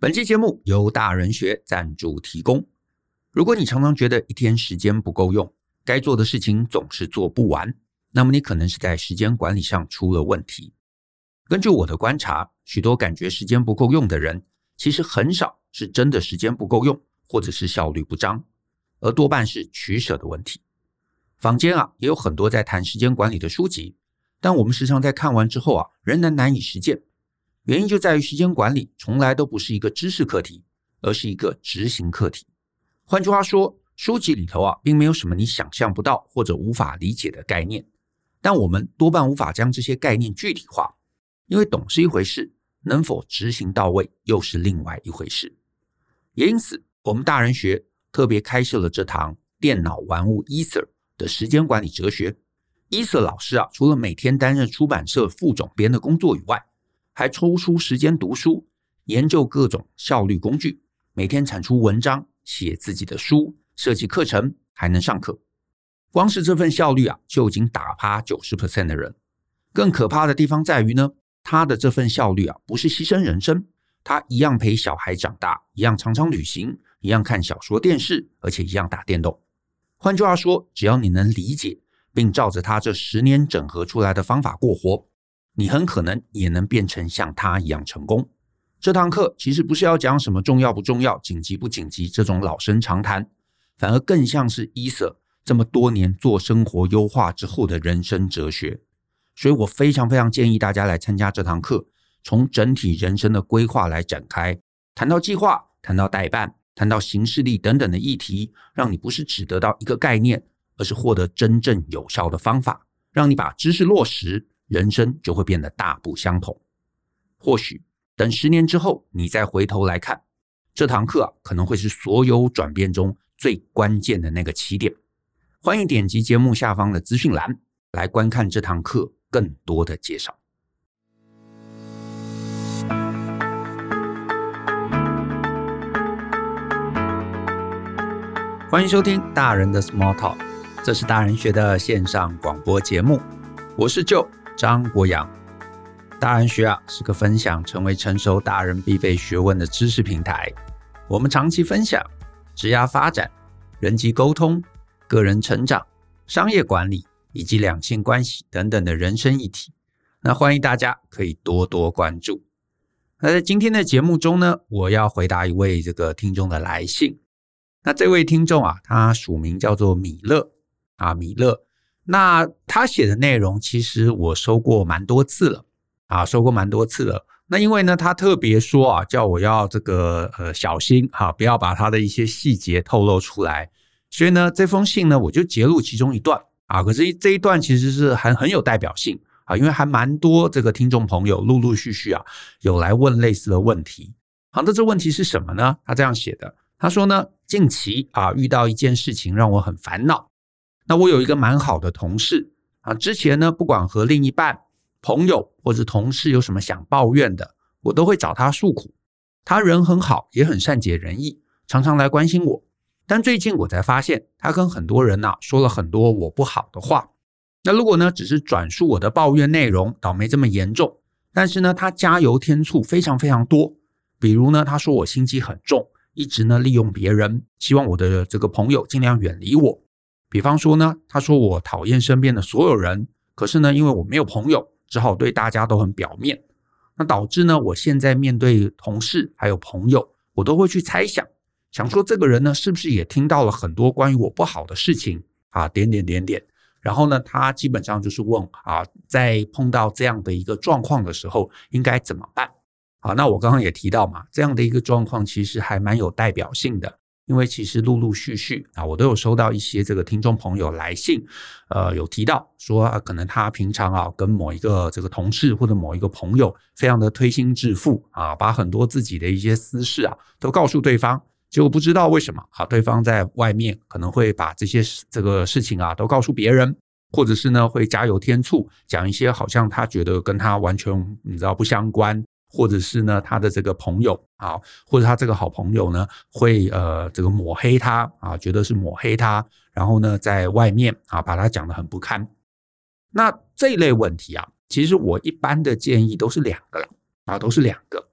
本期节目由大人学赞助提供。如果你常常觉得一天时间不够用，该做的事情总是做不完，那么你可能是在时间管理上出了问题。根据我的观察，许多感觉时间不够用的人，其实很少是真的时间不够用，或者是效率不彰，而多半是取舍的问题。坊间啊也有很多在谈时间管理的书籍，但我们时常在看完之后啊，仍然难以实践。原因就在于时间管理从来都不是一个知识课题，而是一个执行课题。换句话说，书籍里头啊，并没有什么你想象不到或者无法理解的概念，但我们多半无法将这些概念具体化，因为懂是一回事，能否执行到位又是另外一回事。也因此，我们大人学特别开设了这堂电脑玩物 Ether 的时间管理哲学。Ether 老师啊，除了每天担任出版社副总编的工作以外，还抽出时间读书，研究各种效率工具，每天产出文章，写自己的书。设计课程还能上课，光是这份效率啊，就已经打趴九十 percent 的人。更可怕的地方在于呢，他的这份效率啊，不是牺牲人生，他一样陪小孩长大，一样常常旅行，一样看小说电视，而且一样打电动。换句话说，只要你能理解，并照着他这十年整合出来的方法过活，你很可能也能变成像他一样成功。这堂课其实不是要讲什么重要不重要、紧急不紧急这种老生常谈。反而更像是伊瑟这么多年做生活优化之后的人生哲学，所以我非常非常建议大家来参加这堂课，从整体人生的规划来展开，谈到计划，谈到待办，谈到行事历等等的议题，让你不是只得到一个概念，而是获得真正有效的方法，让你把知识落实，人生就会变得大不相同。或许等十年之后，你再回头来看这堂课啊，可能会是所有转变中。最关键的那个起点，欢迎点击节目下方的资讯栏来观看这堂课更多的介绍。欢迎收听大人的 Small Talk，这是大人学的线上广播节目，我是 Joe 张国阳。大人学啊是个分享成为成熟大人必备学问的知识平台，我们长期分享。职业发展、人际沟通、个人成长、商业管理以及两性关系等等的人生议题，那欢迎大家可以多多关注。那在今天的节目中呢，我要回答一位这个听众的来信。那这位听众啊，他署名叫做米勒啊，米勒。那他写的内容其实我收过蛮多次了啊，收过蛮多次了。那因为呢，他特别说啊，叫我要这个呃小心哈，不要把他的一些细节透露出来。所以呢，这封信呢，我就截录其中一段啊。可是这一段其实是很很有代表性啊，因为还蛮多这个听众朋友陆陆续续啊有来问类似的问题。好，那这问题是什么呢？他这样写的，他说呢，近期啊遇到一件事情让我很烦恼。那我有一个蛮好的同事啊，之前呢不管和另一半。朋友或者同事有什么想抱怨的，我都会找他诉苦。他人很好，也很善解人意，常常来关心我。但最近我才发现，他跟很多人呐说了很多我不好的话。那如果呢，只是转述我的抱怨内容，倒没这么严重。但是呢，他加油添醋非常非常多。比如呢，他说我心机很重，一直呢利用别人，希望我的这个朋友尽量远离我。比方说呢，他说我讨厌身边的所有人，可是呢，因为我没有朋友。只好对大家都很表面，那导致呢，我现在面对同事还有朋友，我都会去猜想，想说这个人呢，是不是也听到了很多关于我不好的事情啊？点点点点。然后呢，他基本上就是问啊，在碰到这样的一个状况的时候，应该怎么办？好，那我刚刚也提到嘛，这样的一个状况其实还蛮有代表性的。因为其实陆陆续续啊，我都有收到一些这个听众朋友来信，呃，有提到说，啊，可能他平常啊跟某一个这个同事或者某一个朋友非常的推心置腹啊，把很多自己的一些私事啊都告诉对方，结果不知道为什么啊，对方在外面可能会把这些这个事情啊都告诉别人，或者是呢会加油添醋，讲一些好像他觉得跟他完全你知道不相关。或者是呢，他的这个朋友啊，或者他这个好朋友呢，会呃这个抹黑他啊，觉得是抹黑他，然后呢，在外面啊把他讲得很不堪。那这一类问题啊，其实我一般的建议都是两个了啊，都是两个。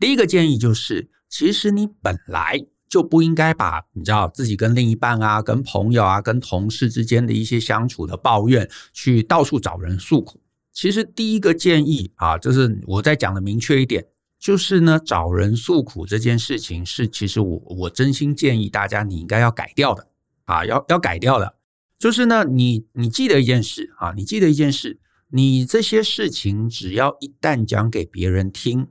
第一个建议就是，其实你本来就不应该把你知道自己跟另一半啊、跟朋友啊、跟同事之间的一些相处的抱怨，去到处找人诉苦。其实第一个建议啊，就是我再讲的明确一点，就是呢，找人诉苦这件事情是，其实我我真心建议大家你应该要改掉的啊，要要改掉的。就是呢，你你记得一件事啊，你记得一件事，你这些事情只要一旦讲给别人听，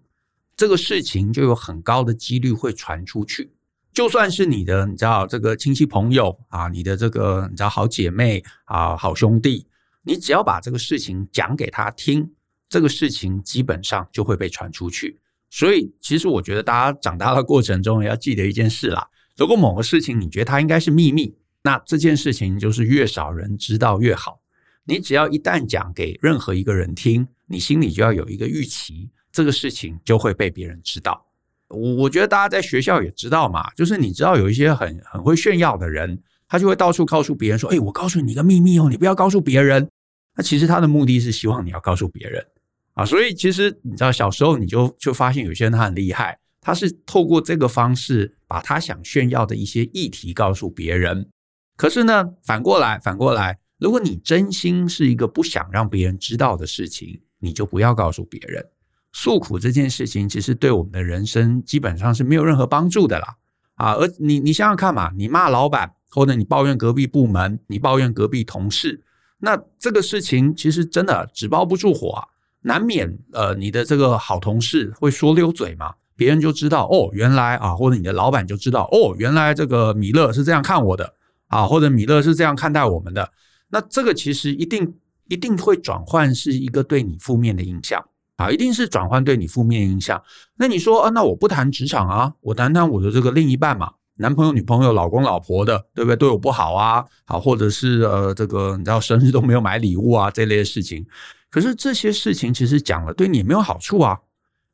这个事情就有很高的几率会传出去。就算是你的，你知道这个亲戚朋友啊，你的这个你知道好姐妹啊，好兄弟，你只要把这个事情讲给他听，这个事情基本上就会被传出去。所以，其实我觉得大家长大的过程中要记得一件事啦，如果某个事情你觉得它应该是秘密。那这件事情就是越少人知道越好。你只要一旦讲给任何一个人听，你心里就要有一个预期，这个事情就会被别人知道。我我觉得大家在学校也知道嘛，就是你知道有一些很很会炫耀的人，他就会到处告诉别人说：“哎，我告诉你一个秘密哦，你不要告诉别人。”那其实他的目的是希望你要告诉别人啊。所以其实你知道，小时候你就就发现有些人他很厉害，他是透过这个方式把他想炫耀的一些议题告诉别人。可是呢，反过来，反过来，如果你真心是一个不想让别人知道的事情，你就不要告诉别人。诉苦这件事情，其实对我们的人生基本上是没有任何帮助的啦。啊，而你你想想看嘛，你骂老板，或者你抱怨隔壁部门，你抱怨隔壁同事，那这个事情其实真的纸包不住火啊，难免呃，你的这个好同事会说溜嘴嘛，别人就知道哦，原来啊，或者你的老板就知道哦，原来这个米勒是这样看我的。啊，或者米勒是这样看待我们的，那这个其实一定一定会转换是一个对你负面的印象啊，一定是转换对你负面影响。那你说啊，那我不谈职场啊，我谈谈我的这个另一半嘛，男朋友、女朋友、老公、老婆的，对不对？对我不好啊，好，或者是呃，这个你知道生日都没有买礼物啊，这类的事情。可是这些事情其实讲了对你也没有好处啊。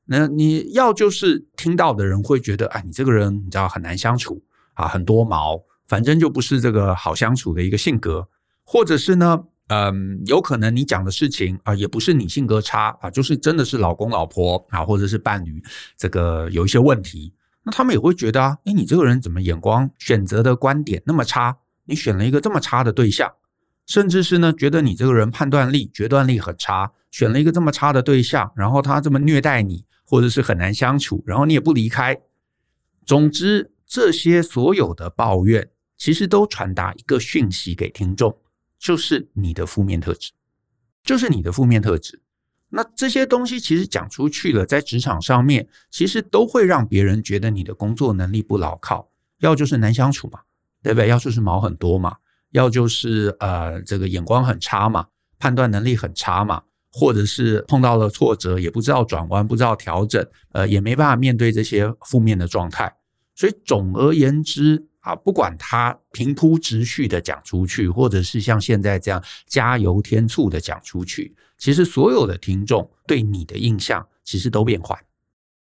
那你要就是听到的人会觉得，哎，你这个人你知道很难相处啊，很多毛。反正就不是这个好相处的一个性格，或者是呢，嗯，有可能你讲的事情啊，也不是你性格差啊，就是真的是老公老婆啊，或者是伴侣这个有一些问题，那他们也会觉得啊，哎，你这个人怎么眼光选择的观点那么差？你选了一个这么差的对象，甚至是呢，觉得你这个人判断力、决断力很差，选了一个这么差的对象，然后他这么虐待你，或者是很难相处，然后你也不离开。总之，这些所有的抱怨。其实都传达一个讯息给听众，就是你的负面特质，就是你的负面特质。那这些东西其实讲出去了，在职场上面，其实都会让别人觉得你的工作能力不牢靠，要就是难相处嘛，对不对？要就是毛很多嘛，要就是呃这个眼光很差嘛，判断能力很差嘛，或者是碰到了挫折也不知道转弯，不知道调整，呃也没办法面对这些负面的状态。所以总而言之。啊，不管他平铺直叙的讲出去，或者是像现在这样加油添醋的讲出去，其实所有的听众对你的印象其实都变坏。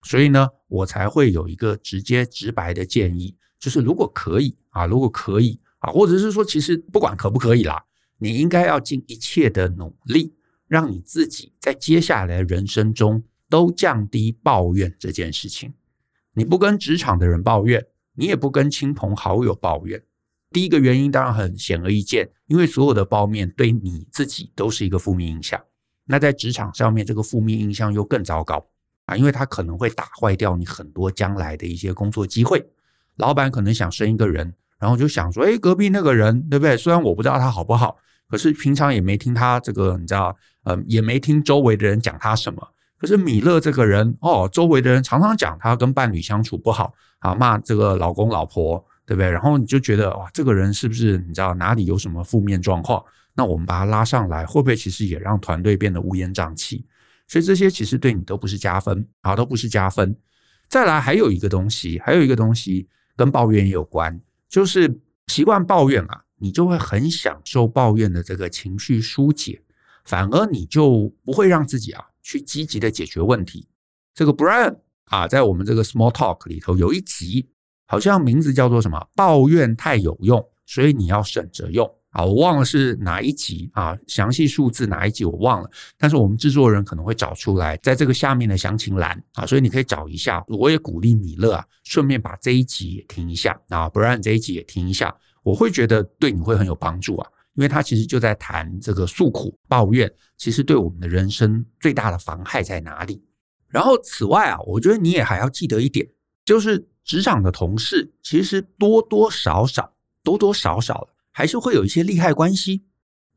所以呢，我才会有一个直接直白的建议，就是如果可以啊，如果可以啊，或者是说，其实不管可不可以啦，你应该要尽一切的努力，让你自己在接下来人生中都降低抱怨这件事情。你不跟职场的人抱怨。你也不跟亲朋好友抱怨，第一个原因当然很显而易见，因为所有的抱怨对你自己都是一个负面影响。那在职场上面，这个负面印象又更糟糕啊，因为它可能会打坏掉你很多将来的一些工作机会。老板可能想升一个人，然后就想说，诶，隔壁那个人，对不对？虽然我不知道他好不好，可是平常也没听他这个，你知道，呃，也没听周围的人讲他什么。可是米勒这个人，哦，周围的人常常讲他跟伴侣相处不好。啊，骂这个老公老婆，对不对？然后你就觉得哇，这个人是不是你知道哪里有什么负面状况？那我们把他拉上来，会不会其实也让团队变得乌烟瘴气？所以这些其实对你都不是加分啊，都不是加分。再来还有一个东西，还有一个东西跟抱怨有关，就是习惯抱怨啊，你就会很享受抱怨的这个情绪疏解，反而你就不会让自己啊去积极的解决问题。这个 Brian。啊，在我们这个 Small Talk 里头有一集，好像名字叫做什么？抱怨太有用，所以你要省着用啊，我忘了是哪一集啊，详细数字哪一集我忘了，但是我们制作人可能会找出来，在这个下面的详情栏啊，所以你可以找一下。我也鼓励米勒啊，顺便把这一集也听一下啊，，Brian 这一集也听一下，我会觉得对你会很有帮助啊，因为他其实就在谈这个诉苦抱怨，其实对我们的人生最大的妨害在哪里。然后此外啊，我觉得你也还要记得一点，就是职场的同事其实多多少少、多多少少。还是会有一些利害关系。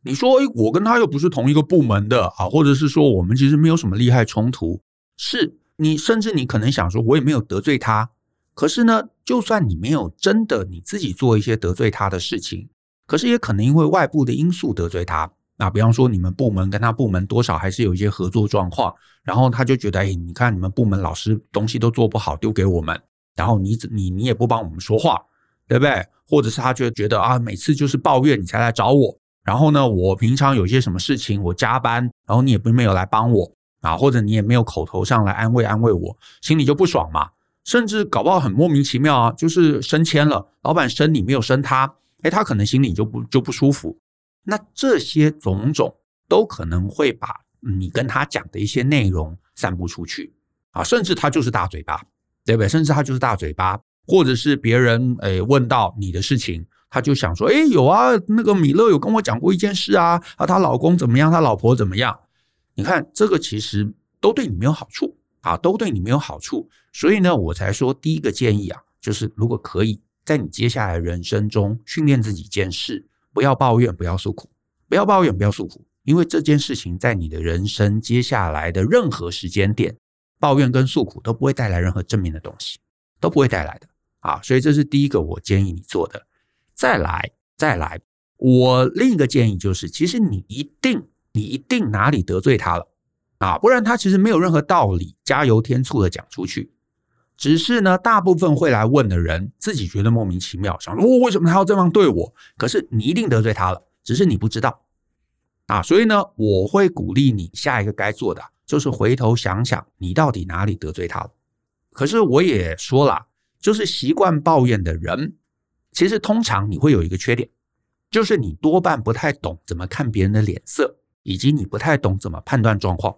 你说，我跟他又不是同一个部门的啊，或者是说我们其实没有什么利害冲突。是你，甚至你可能想说，我也没有得罪他。可是呢，就算你没有真的你自己做一些得罪他的事情，可是也可能因为外部的因素得罪他。那比方说，你们部门跟他部门多少还是有一些合作状况，然后他就觉得，哎，你看你们部门老师东西都做不好，丢给我们，然后你你你也不帮我们说话。对不对？或者是他觉得觉得啊，每次就是抱怨你才来找我，然后呢，我平常有些什么事情我加班，然后你也并没有来帮我啊，或者你也没有口头上来安慰安慰我，心里就不爽嘛。甚至搞不好很莫名其妙啊，就是升迁了，老板升你没有升他，诶，他可能心里就不就不舒服。那这些种种都可能会把你跟他讲的一些内容散布出去啊，甚至他就是大嘴巴，对不对？甚至他就是大嘴巴。或者是别人诶问到你的事情，他就想说，诶有啊，那个米勒有跟我讲过一件事啊，啊，她老公怎么样，她老婆怎么样？你看这个其实都对你没有好处啊，都对你没有好处。所以呢，我才说第一个建议啊，就是如果可以在你接下来人生中训练自己一件事，不要抱怨，不要诉苦，不要抱怨，不要诉苦，因为这件事情在你的人生接下来的任何时间点，抱怨跟诉苦都不会带来任何正面的东西，都不会带来的。啊，所以这是第一个我建议你做的。再来，再来，我另一个建议就是，其实你一定，你一定哪里得罪他了啊，不然他其实没有任何道理加油添醋的讲出去。只是呢，大部分会来问的人自己觉得莫名其妙，想说，哦，为什么他要这样对我？可是你一定得罪他了，只是你不知道啊。所以呢，我会鼓励你下一个该做的就是回头想想，你到底哪里得罪他了。可是我也说了。就是习惯抱怨的人，其实通常你会有一个缺点，就是你多半不太懂怎么看别人的脸色，以及你不太懂怎么判断状况，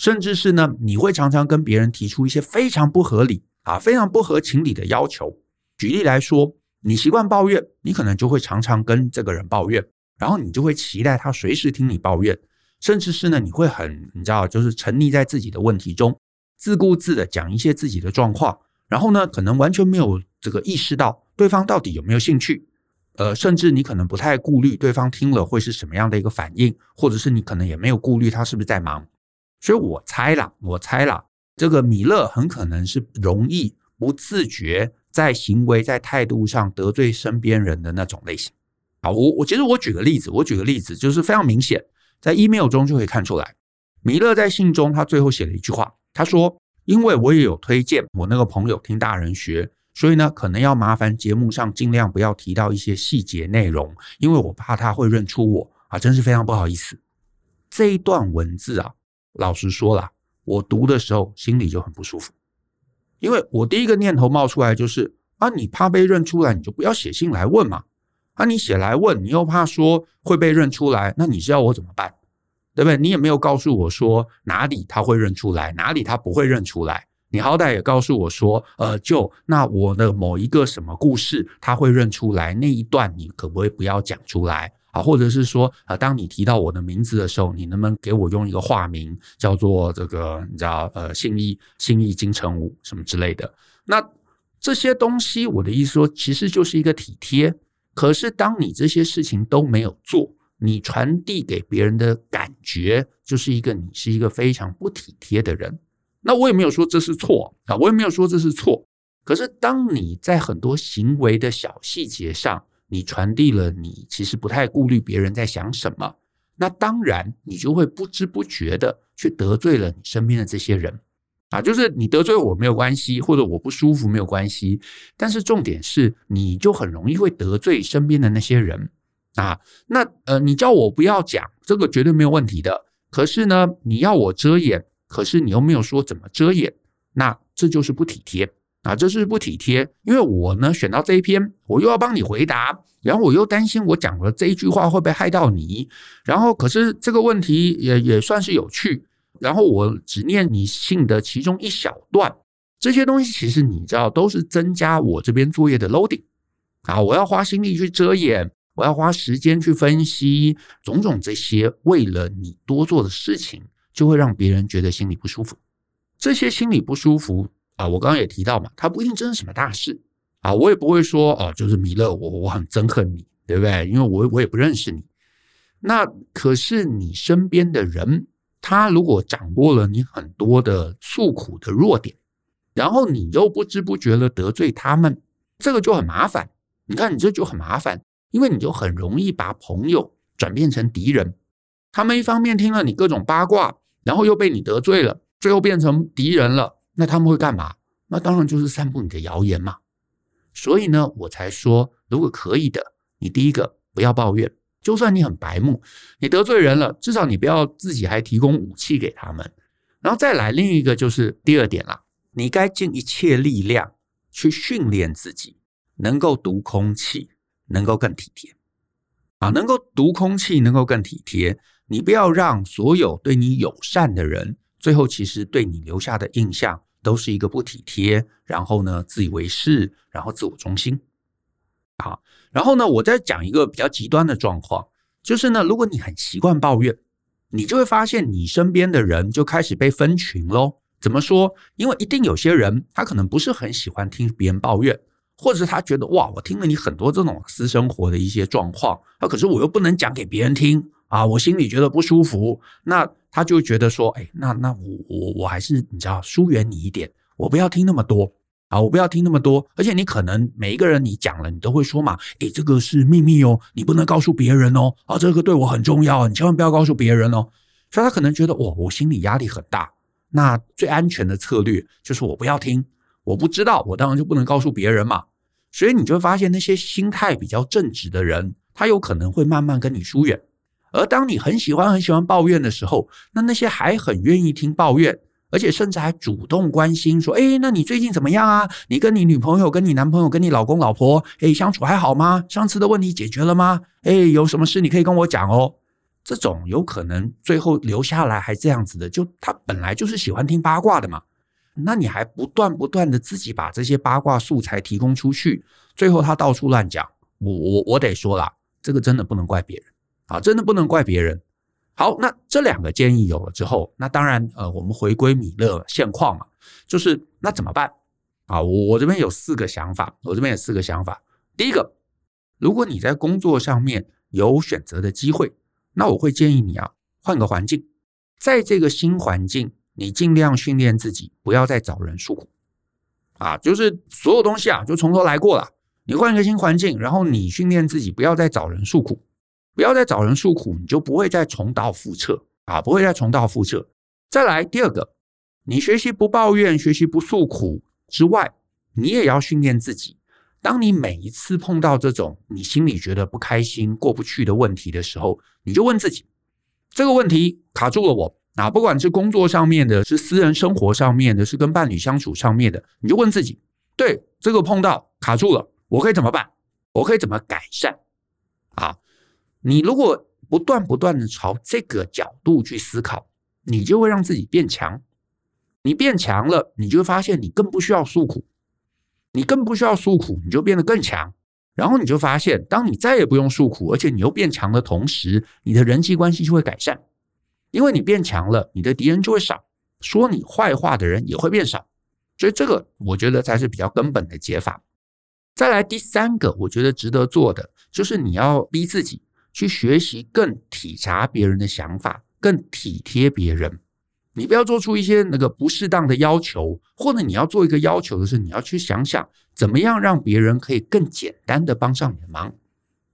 甚至是呢，你会常常跟别人提出一些非常不合理啊、非常不合情理的要求。举例来说，你习惯抱怨，你可能就会常常跟这个人抱怨，然后你就会期待他随时听你抱怨，甚至是呢，你会很你知道，就是沉溺在自己的问题中，自顾自的讲一些自己的状况。然后呢，可能完全没有这个意识到对方到底有没有兴趣，呃，甚至你可能不太顾虑对方听了会是什么样的一个反应，或者是你可能也没有顾虑他是不是在忙。所以我猜啦，我猜啦，这个米勒很可能是容易不自觉在行为在态度上得罪身边人的那种类型。好，我我其实我举个例子，我举个例子就是非常明显，在 email 中就可以看出来，米勒在信中他最后写了一句话，他说。因为我也有推荐我那个朋友听大人学，所以呢，可能要麻烦节目上尽量不要提到一些细节内容，因为我怕他会认出我啊，真是非常不好意思。这一段文字啊，老实说啦，我读的时候心里就很不舒服，因为我第一个念头冒出来就是啊，你怕被认出来，你就不要写信来问嘛。啊，你写来问，你又怕说会被认出来，那你是要我怎么办？对不对？你也没有告诉我说哪里他会认出来，哪里他不会认出来。你好歹也告诉我说，呃，就那我的某一个什么故事他会认出来那一段，你可不可以不要讲出来啊？或者是说，啊，当你提到我的名字的时候，你能不能给我用一个化名，叫做这个你知道呃信义信义金城武什么之类的？那这些东西，我的意思说，其实就是一个体贴。可是当你这些事情都没有做。你传递给别人的感觉就是一个你是一个非常不体贴的人。那我也没有说这是错啊，我也没有说这是错。可是当你在很多行为的小细节上，你传递了你其实不太顾虑别人在想什么，那当然你就会不知不觉的去得罪了你身边的这些人啊。就是你得罪我没有关系，或者我不舒服没有关系，但是重点是你就很容易会得罪身边的那些人。啊，那呃，你叫我不要讲这个绝对没有问题的。可是呢，你要我遮掩，可是你又没有说怎么遮掩，那这就是不体贴啊，这是不体贴。因为我呢选到这一篇，我又要帮你回答，然后我又担心我讲了这一句话会不会害到你。然后可是这个问题也也算是有趣。然后我只念你信的其中一小段，这些东西其实你知道都是增加我这边作业的 loading 啊，我要花心力去遮掩，我要花时间去分析，种种这些为了你多做的事情，就会让别人觉得心里不舒服。这些心里不舒服啊，我刚刚也提到嘛，它不一定真是什么大事啊，我也不会说哦，就是米勒，我我很憎恨你，对不对？因为我我也不认识你。那可是你身边的人。他如果掌握了你很多的诉苦的弱点，然后你又不知不觉的得罪他们，这个就很麻烦。你看，你这就很麻烦，因为你就很容易把朋友转变成敌人。他们一方面听了你各种八卦，然后又被你得罪了，最后变成敌人了。那他们会干嘛？那当然就是散布你的谣言嘛。所以呢，我才说，如果可以的，你第一个不要抱怨。就算你很白目，你得罪人了，至少你不要自己还提供武器给他们。然后再来另一个就是第二点啦，你该尽一切力量去训练自己，能够读空气，能够更体贴啊，能够读空气，能够更体贴。你不要让所有对你友善的人，最后其实对你留下的印象都是一个不体贴，然后呢，自以为是，然后自我中心。好，然后呢，我再讲一个比较极端的状况，就是呢，如果你很习惯抱怨，你就会发现你身边的人就开始被分群喽。怎么说？因为一定有些人他可能不是很喜欢听别人抱怨，或者是他觉得哇，我听了你很多这种私生活的一些状况，啊，可是我又不能讲给别人听啊，我心里觉得不舒服，那他就觉得说，哎，那那我我我还是你知道疏远你一点，我不要听那么多。啊，我不要听那么多，而且你可能每一个人你讲了，你都会说嘛，诶，这个是秘密哦，你不能告诉别人哦，啊，这个对我很重要，你千万不要告诉别人哦。所以他可能觉得，哇，我心里压力很大。那最安全的策略就是我不要听，我不知道，我当然就不能告诉别人嘛。所以你就会发现，那些心态比较正直的人，他有可能会慢慢跟你疏远。而当你很喜欢很喜欢抱怨的时候，那那些还很愿意听抱怨。而且甚至还主动关心说：“哎，那你最近怎么样啊？你跟你女朋友、跟你男朋友、跟你老公、老婆，哎，相处还好吗？上次的问题解决了吗？哎，有什么事你可以跟我讲哦。”这种有可能最后留下来还这样子的，就他本来就是喜欢听八卦的嘛。那你还不断不断的自己把这些八卦素材提供出去，最后他到处乱讲。我我我得说啦，这个真的不能怪别人啊，真的不能怪别人。好，那这两个建议有了之后，那当然，呃，我们回归米勒现况嘛，就是那怎么办啊？我我这边有四个想法，我这边有四个想法。第一个，如果你在工作上面有选择的机会，那我会建议你啊，换个环境，在这个新环境，你尽量训练自己，不要再找人诉苦啊，就是所有东西啊，就从头来过了。你换一个新环境，然后你训练自己，不要再找人诉苦。不要再找人诉苦，你就不会再重蹈覆辙啊！不会再重蹈覆辙。再来第二个，你学习不抱怨，学习不诉苦之外，你也要训练自己。当你每一次碰到这种你心里觉得不开心、过不去的问题的时候，你就问自己：这个问题卡住了我啊！不管是工作上面的，是私人生活上面的，是跟伴侣相处上面的，你就问自己：对，这个碰到卡住了，我可以怎么办？我可以怎么改善？啊！你如果不断不断的朝这个角度去思考，你就会让自己变强。你变强了，你就会发现你更不需要诉苦，你更不需要诉苦，你就变得更强。然后你就发现，当你再也不用诉苦，而且你又变强的同时，你的人际关系就会改善，因为你变强了，你的敌人就会少，说你坏话的人也会变少。所以这个我觉得才是比较根本的解法。再来第三个，我觉得值得做的就是你要逼自己。去学习更体察别人的想法，更体贴别人。你不要做出一些那个不适当的要求，或者你要做一个要求的是，你要去想想怎么样让别人可以更简单的帮上你的忙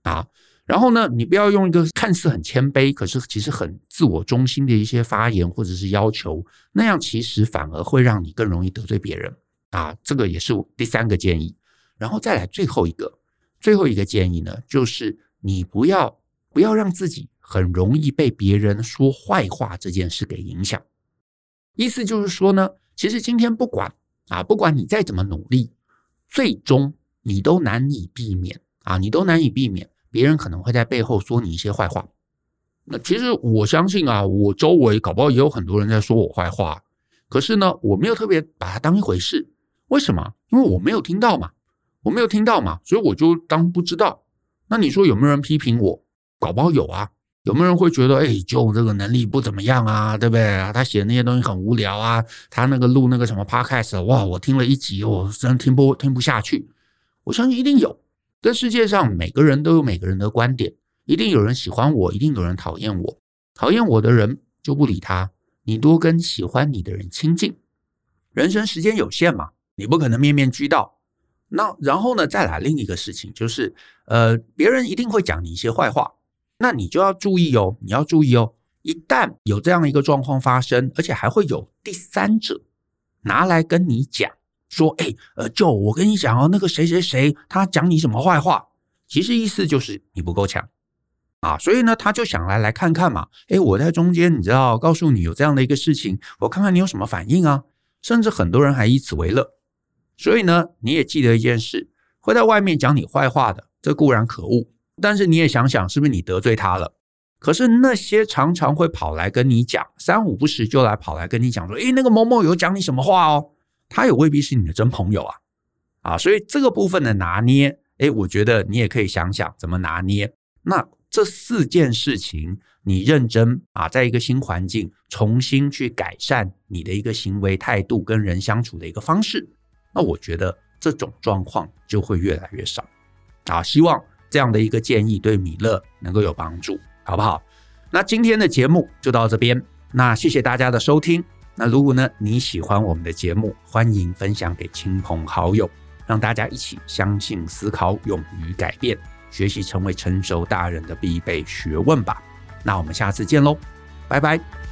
啊。然后呢，你不要用一个看似很谦卑，可是其实很自我中心的一些发言或者是要求，那样其实反而会让你更容易得罪别人啊。这个也是第三个建议。然后再来最后一个，最后一个建议呢，就是你不要。不要让自己很容易被别人说坏话这件事给影响。意思就是说呢，其实今天不管啊，不管你再怎么努力，最终你都难以避免啊，你都难以避免别人可能会在背后说你一些坏话。那其实我相信啊，我周围搞不好也有很多人在说我坏话，可是呢，我没有特别把它当一回事。为什么？因为我没有听到嘛，我没有听到嘛，所以我就当不知道。那你说有没有人批评我？搞不好有啊。有没有人会觉得，哎，就这个能力不怎么样啊，对不对？他写那些东西很无聊啊，他那个录那个什么 podcast，哇，我听了一集，我真听不听不下去。我相信一定有。这世界上每个人都有每个人的观点，一定有人喜欢我，一定有人讨厌我。讨厌我的人就不理他，你多跟喜欢你的人亲近。人生时间有限嘛，你不可能面面俱到。那然后呢，再来另一个事情就是，呃，别人一定会讲你一些坏话。那你就要注意哦，你要注意哦。一旦有这样一个状况发生，而且还会有第三者拿来跟你讲说：“哎，呃，就我跟你讲哦，那个谁谁谁他讲你什么坏话，其实意思就是你不够强啊。”所以呢，他就想来来看看嘛。哎，我在中间，你知道，告诉你有这样的一个事情，我看看你有什么反应啊。甚至很多人还以此为乐。所以呢，你也记得一件事：会在外面讲你坏话的，这固然可恶。但是你也想想，是不是你得罪他了？可是那些常常会跑来跟你讲，三五不时就来跑来跟你讲说，诶，那个某某有讲你什么话哦，他也未必是你的真朋友啊，啊，所以这个部分的拿捏，诶，我觉得你也可以想想怎么拿捏。那这四件事情，你认真啊，在一个新环境重新去改善你的一个行为态度跟人相处的一个方式，那我觉得这种状况就会越来越少啊，希望。这样的一个建议对米勒能够有帮助，好不好？那今天的节目就到这边，那谢谢大家的收听。那如果呢，你喜欢我们的节目，欢迎分享给亲朋好友，让大家一起相信、思考、勇于改变，学习成为成熟大人的必备学问吧。那我们下次见喽，拜拜。